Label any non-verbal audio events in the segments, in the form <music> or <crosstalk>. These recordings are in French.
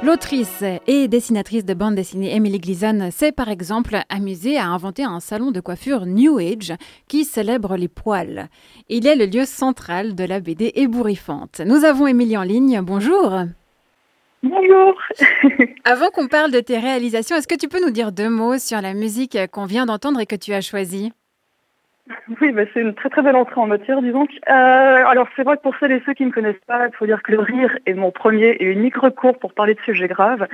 L'autrice et dessinatrice de bande dessinée Emily Gleason s'est par exemple amusée à inventer un salon de coiffure New Age qui célèbre les poils. Il est le lieu central de la BD ébouriffante. Nous avons Émilie en ligne. Bonjour. Bonjour. <laughs> Avant qu'on parle de tes réalisations, est-ce que tu peux nous dire deux mots sur la musique qu'on vient d'entendre et que tu as choisie? <laughs> oui, bah, c'est une très très belle entrée en matière, disons. Euh, alors c'est vrai que pour celles et ceux qui ne me connaissent pas, il faut dire que le rire est mon premier et unique recours pour parler de sujets graves,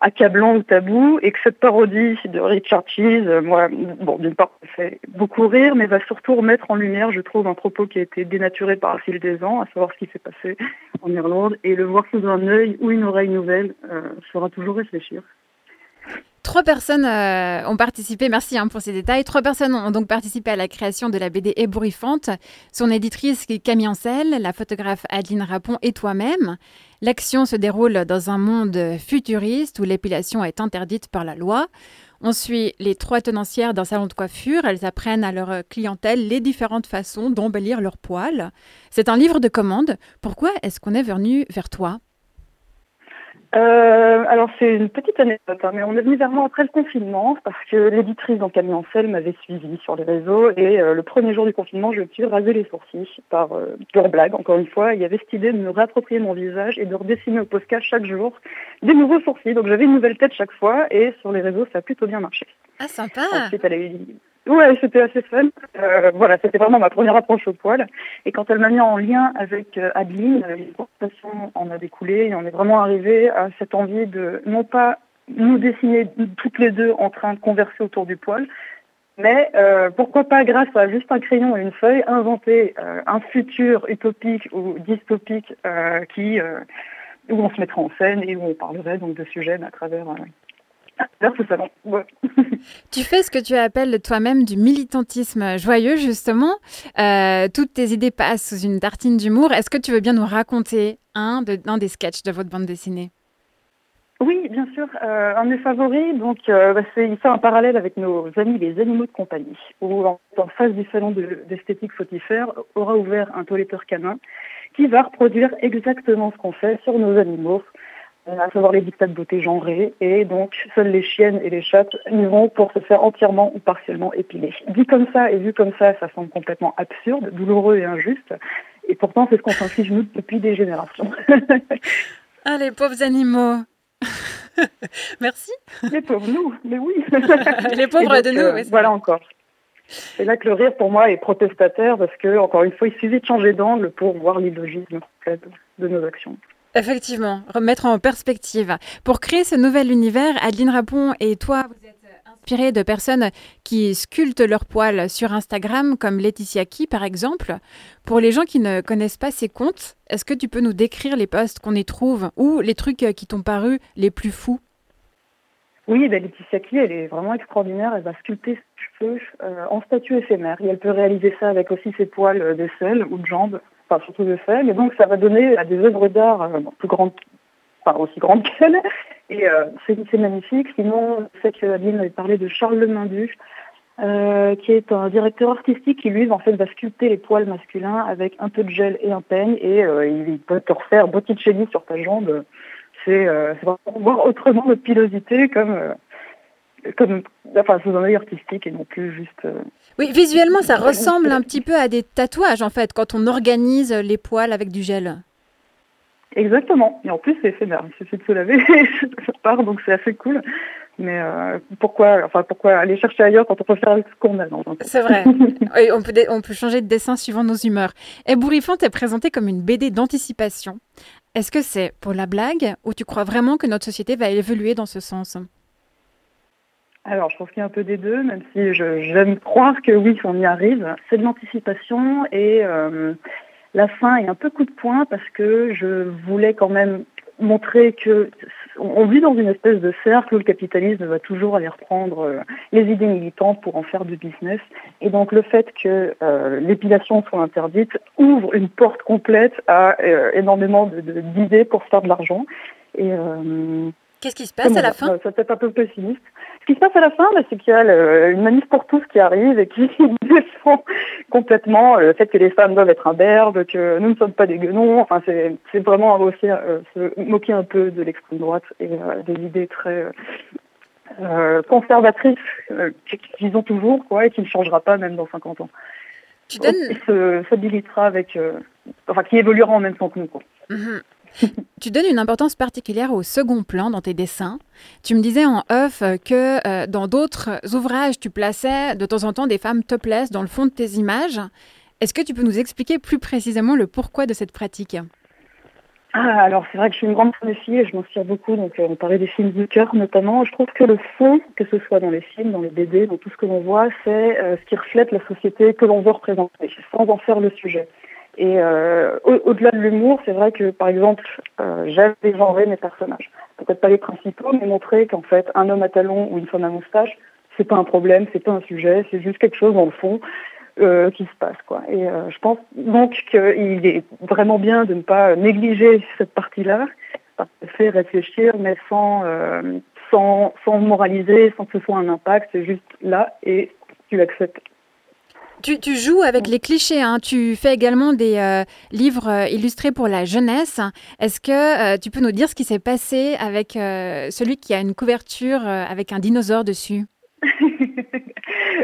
accablants ou tabous, et que cette parodie de Richard Cheese, euh, moi, bon, d'une part, ça fait beaucoup rire, mais va surtout remettre en lumière, je trouve, un propos qui a été dénaturé par le fil des ans, à savoir ce qui s'est passé en Irlande, et le voir sous un œil ou une oreille nouvelle euh, fera toujours réfléchir. Trois personnes euh, ont participé, merci hein, pour ces détails. Trois personnes ont donc participé à la création de la BD ébouriffante. Son éditrice Camille Ancel, la photographe Adeline Rapon et toi-même. L'action se déroule dans un monde futuriste où l'épilation est interdite par la loi. On suit les trois tenancières d'un salon de coiffure. Elles apprennent à leur clientèle les différentes façons d'embellir leurs poils. C'est un livre de commande. Pourquoi est-ce qu'on est venu vers toi? Euh, alors c'est une petite anecdote, hein, mais on est venu vers moi après le confinement parce que l'éditrice dans Camille Ancel m'avait suivi sur les réseaux et euh, le premier jour du confinement, je me suis rasé les sourcils par euh, pure blague, encore une fois. Il y avait cette idée de me réapproprier mon visage et de redessiner au Posca chaque jour des nouveaux sourcils. Donc j'avais une nouvelle tête chaque fois et sur les réseaux, ça a plutôt bien marché. Ah sympa Ensuite, elle a eu Ouais, c'était assez fun. Euh, voilà, c'était vraiment ma première approche au poil. Et quand elle m'a mis en lien avec euh, Adeline, euh, les conversations en a découlé et on est vraiment arrivé à cette envie de non pas nous dessiner toutes les deux en train de converser autour du poil, mais euh, pourquoi pas, grâce à juste un crayon et une feuille, inventer euh, un futur utopique ou dystopique qui où on se mettrait en scène et où on parlerait donc de sujets à travers <laughs> tu fais ce que tu appelles toi-même du militantisme joyeux, justement. Euh, toutes tes idées passent sous une tartine d'humour. Est-ce que tu veux bien nous raconter un, de, des sketchs de votre bande dessinée? Oui, bien sûr. Euh, un de mes favoris, donc, euh, bah, c'est il fait un parallèle avec nos amis les animaux de compagnie, où en, face du salon d'esthétique fautifère aura ouvert un toiletteur canin qui va reproduire exactement ce qu'on fait sur nos animaux, à savoir les dictats de beauté genrés, et donc seules les chiennes et les chats y vont pour se faire entièrement ou partiellement épiler. Dit comme ça et vu comme ça, ça semble complètement absurde, douloureux et injuste, et pourtant c'est ce qu'on s'inflige nous depuis des générations. <laughs> ah les pauvres animaux <laughs> Merci. Les pauvres nous, mais oui. <laughs> les pauvres de nous. Euh, voilà encore. C'est là que le rire pour moi est protestataire parce que, encore une fois, il suffit de changer d'angle pour voir l'illogisme de nos actions. Effectivement, remettre en perspective. Pour créer ce nouvel univers, Adeline Rapon et toi, vous êtes inspirés de personnes qui sculptent leurs poils sur Instagram, comme Laetitia Ki par exemple. Pour les gens qui ne connaissent pas ces comptes, est-ce que tu peux nous décrire les posts qu'on y trouve ou les trucs qui t'ont paru les plus fous? Oui, ben Laetitia Ki, elle est vraiment extraordinaire. Elle va sculpter ses cheveux euh, en statue éphémère. Et elle peut réaliser ça avec aussi ses poils d'aisselle ou de surtout de fait, mais donc ça va donner à des œuvres d'art euh, plus grandes, enfin aussi grandes <laughs> qu'elle. Et euh, c'est magnifique. Sinon, je sais que Adeline avait parlé de Charles Lemindu, euh, qui est un directeur artistique qui lui en fait va sculpter les poils masculins avec un peu de gel et un peigne et il peut te refaire Botticelli sur ta jambe. C'est vraiment voir autrement notre pilosité comme comme enfin sous un œil artistique et non plus juste oui, visuellement, ça ressemble un petit peu à des tatouages, en fait, quand on organise les poils avec du gel. Exactement. Et en plus, c'est éphémère. Il suffit de se laver <laughs> ça part, donc c'est assez cool. Mais euh, pourquoi, enfin, pourquoi aller chercher ailleurs quand on peut faire ce qu'on a dans C'est vrai. <laughs> on, peut, on peut changer de dessin suivant nos humeurs. Et Bourrifante est présenté comme une BD d'anticipation. Est-ce que c'est pour la blague ou tu crois vraiment que notre société va évoluer dans ce sens? Alors, je pense qu'il y a un peu des deux, même si j'aime croire que oui, on y arrive. C'est de l'anticipation et euh, la fin est un peu coup de poing parce que je voulais quand même montrer que on vit dans une espèce de cercle où le capitalisme va toujours aller reprendre euh, les idées militantes pour en faire du business. Et donc le fait que euh, l'épilation soit interdite ouvre une porte complète à énormément d'idées pour faire de l'argent. Qu'est-ce qui se passe à la fin Ça peut être un peu pessimiste. Ce qui se passe à la fin, bah, c'est qu'il y a une manif pour tous qui arrive et qui <laughs> défend complètement le fait que les femmes doivent être imberbes, que nous ne sommes pas des guenons. Enfin, c'est vraiment aussi euh, se moquer un peu de l'extrême droite et euh, des idées très euh, conservatrices qu'ils ont toujours quoi, et qui ne changera pas même dans 50 ans. Tu donnes... Qui avec... enfin, qui évoluera en même temps que nous. Quoi. Mhm. Tu donnes une importance particulière au second plan dans tes dessins. Tu me disais en off que euh, dans d'autres ouvrages, tu plaçais de temps en temps des femmes topless dans le fond de tes images. Est-ce que tu peux nous expliquer plus précisément le pourquoi de cette pratique? Ah, alors c'est vrai que je suis une grande fan de filles et je m'inspire beaucoup. Donc euh, on parlait des films du cœur notamment. Je trouve que le fond, que ce soit dans les films, dans les BD, dans tout ce que l'on voit, c'est euh, ce qui reflète la société que l'on veut représenter, sans en faire le sujet. Et euh, au-delà de l'humour, c'est vrai que par exemple, euh, j'aime dégenrer mes personnages. Peut-être pas les principaux, mais montrer qu'en fait, un homme à talons ou une femme à moustache, c'est pas un problème, c'est pas un sujet, c'est juste quelque chose dans le fond euh, qui se passe, quoi. Et je pense donc qu'il est vraiment bien de ne pas négliger cette partie-là, fait réfléchir, mais sans, sans, sans moraliser, sans que ce soit un impact, c'est juste là et tu l'acceptes tu, joues avec les clichés, hein. tu fais également des euh, livres euh, illustrés pour la jeunesse. Est-ce que euh, tu peux nous dire ce qui s'est passé avec celui qui a une couverture avec un dinosaure dessus? <laughs>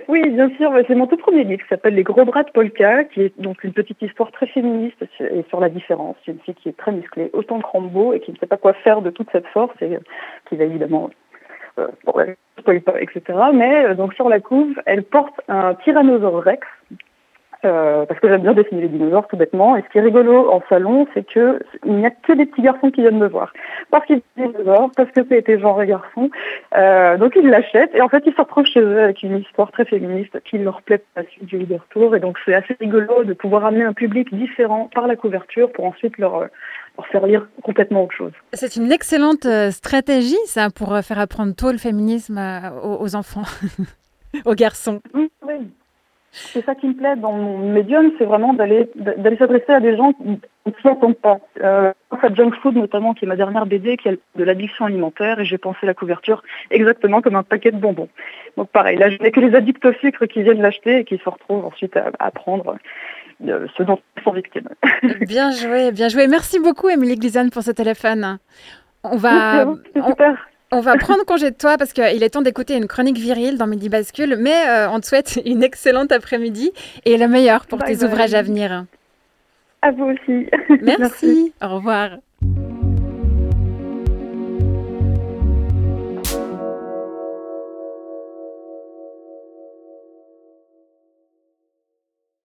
Oui, bien sûr, c'est mon tout premier livre qui s'appelle Les gros bras de Polka, qui est donc une petite histoire très féministe et sur la différence. C'est une fille qui est très musclée, autant que Rambo, et qui ne sait pas quoi faire de toute cette force et qui va évidemment euh, pas, etc. Mais euh, donc sur la couve, elle porte un tyrannosaure rex, euh, parce que j'aime bien dessiner les dinosaures tout bêtement. Et ce qui est rigolo en salon, c'est que il n'y a que des petits garçons qui viennent me voir. Parce qu'ils sont dinosaures, parce que c'était genre garçon. Euh, donc ils l'achètent et en fait ils se retrouvent chez eux avec une histoire très féministe qui leur plaît à la suite du retour. Et donc c'est assez rigolo de pouvoir amener un public différent par la couverture pour ensuite leur pour faire lire complètement autre chose. C'est une excellente euh, stratégie, ça, pour euh, faire apprendre tôt le féminisme euh, aux, enfants, <laughs> aux garçons. Oui, oui. C'est ça qui me plaît dans mon médium, c'est vraiment d'aller d'aller s'adresser à des gens qui ne s'entendent pas. Euh, à Junk Food notamment, qui est ma dernière BD, qui est de l'addiction alimentaire, et j'ai pensé la couverture exactement comme un paquet de bonbons. Donc pareil, là je n'ai que les addicts au sucre qui viennent l'acheter et qui se retrouvent ensuite à, à prendre ce dont ils sont victimes. <laughs> bien joué, bien joué. Merci beaucoup, Émilie Glisane, pour ce téléphone. On va, on, va prendre congé de toi parce qu'il est temps d'écouter une chronique virile dans Midi Bascule, mais euh, on te souhaite <laughs> une excellente après-midi et le meilleur pour tes ouvrages à venir. À vous aussi. <laughs> Merci. Au revoir.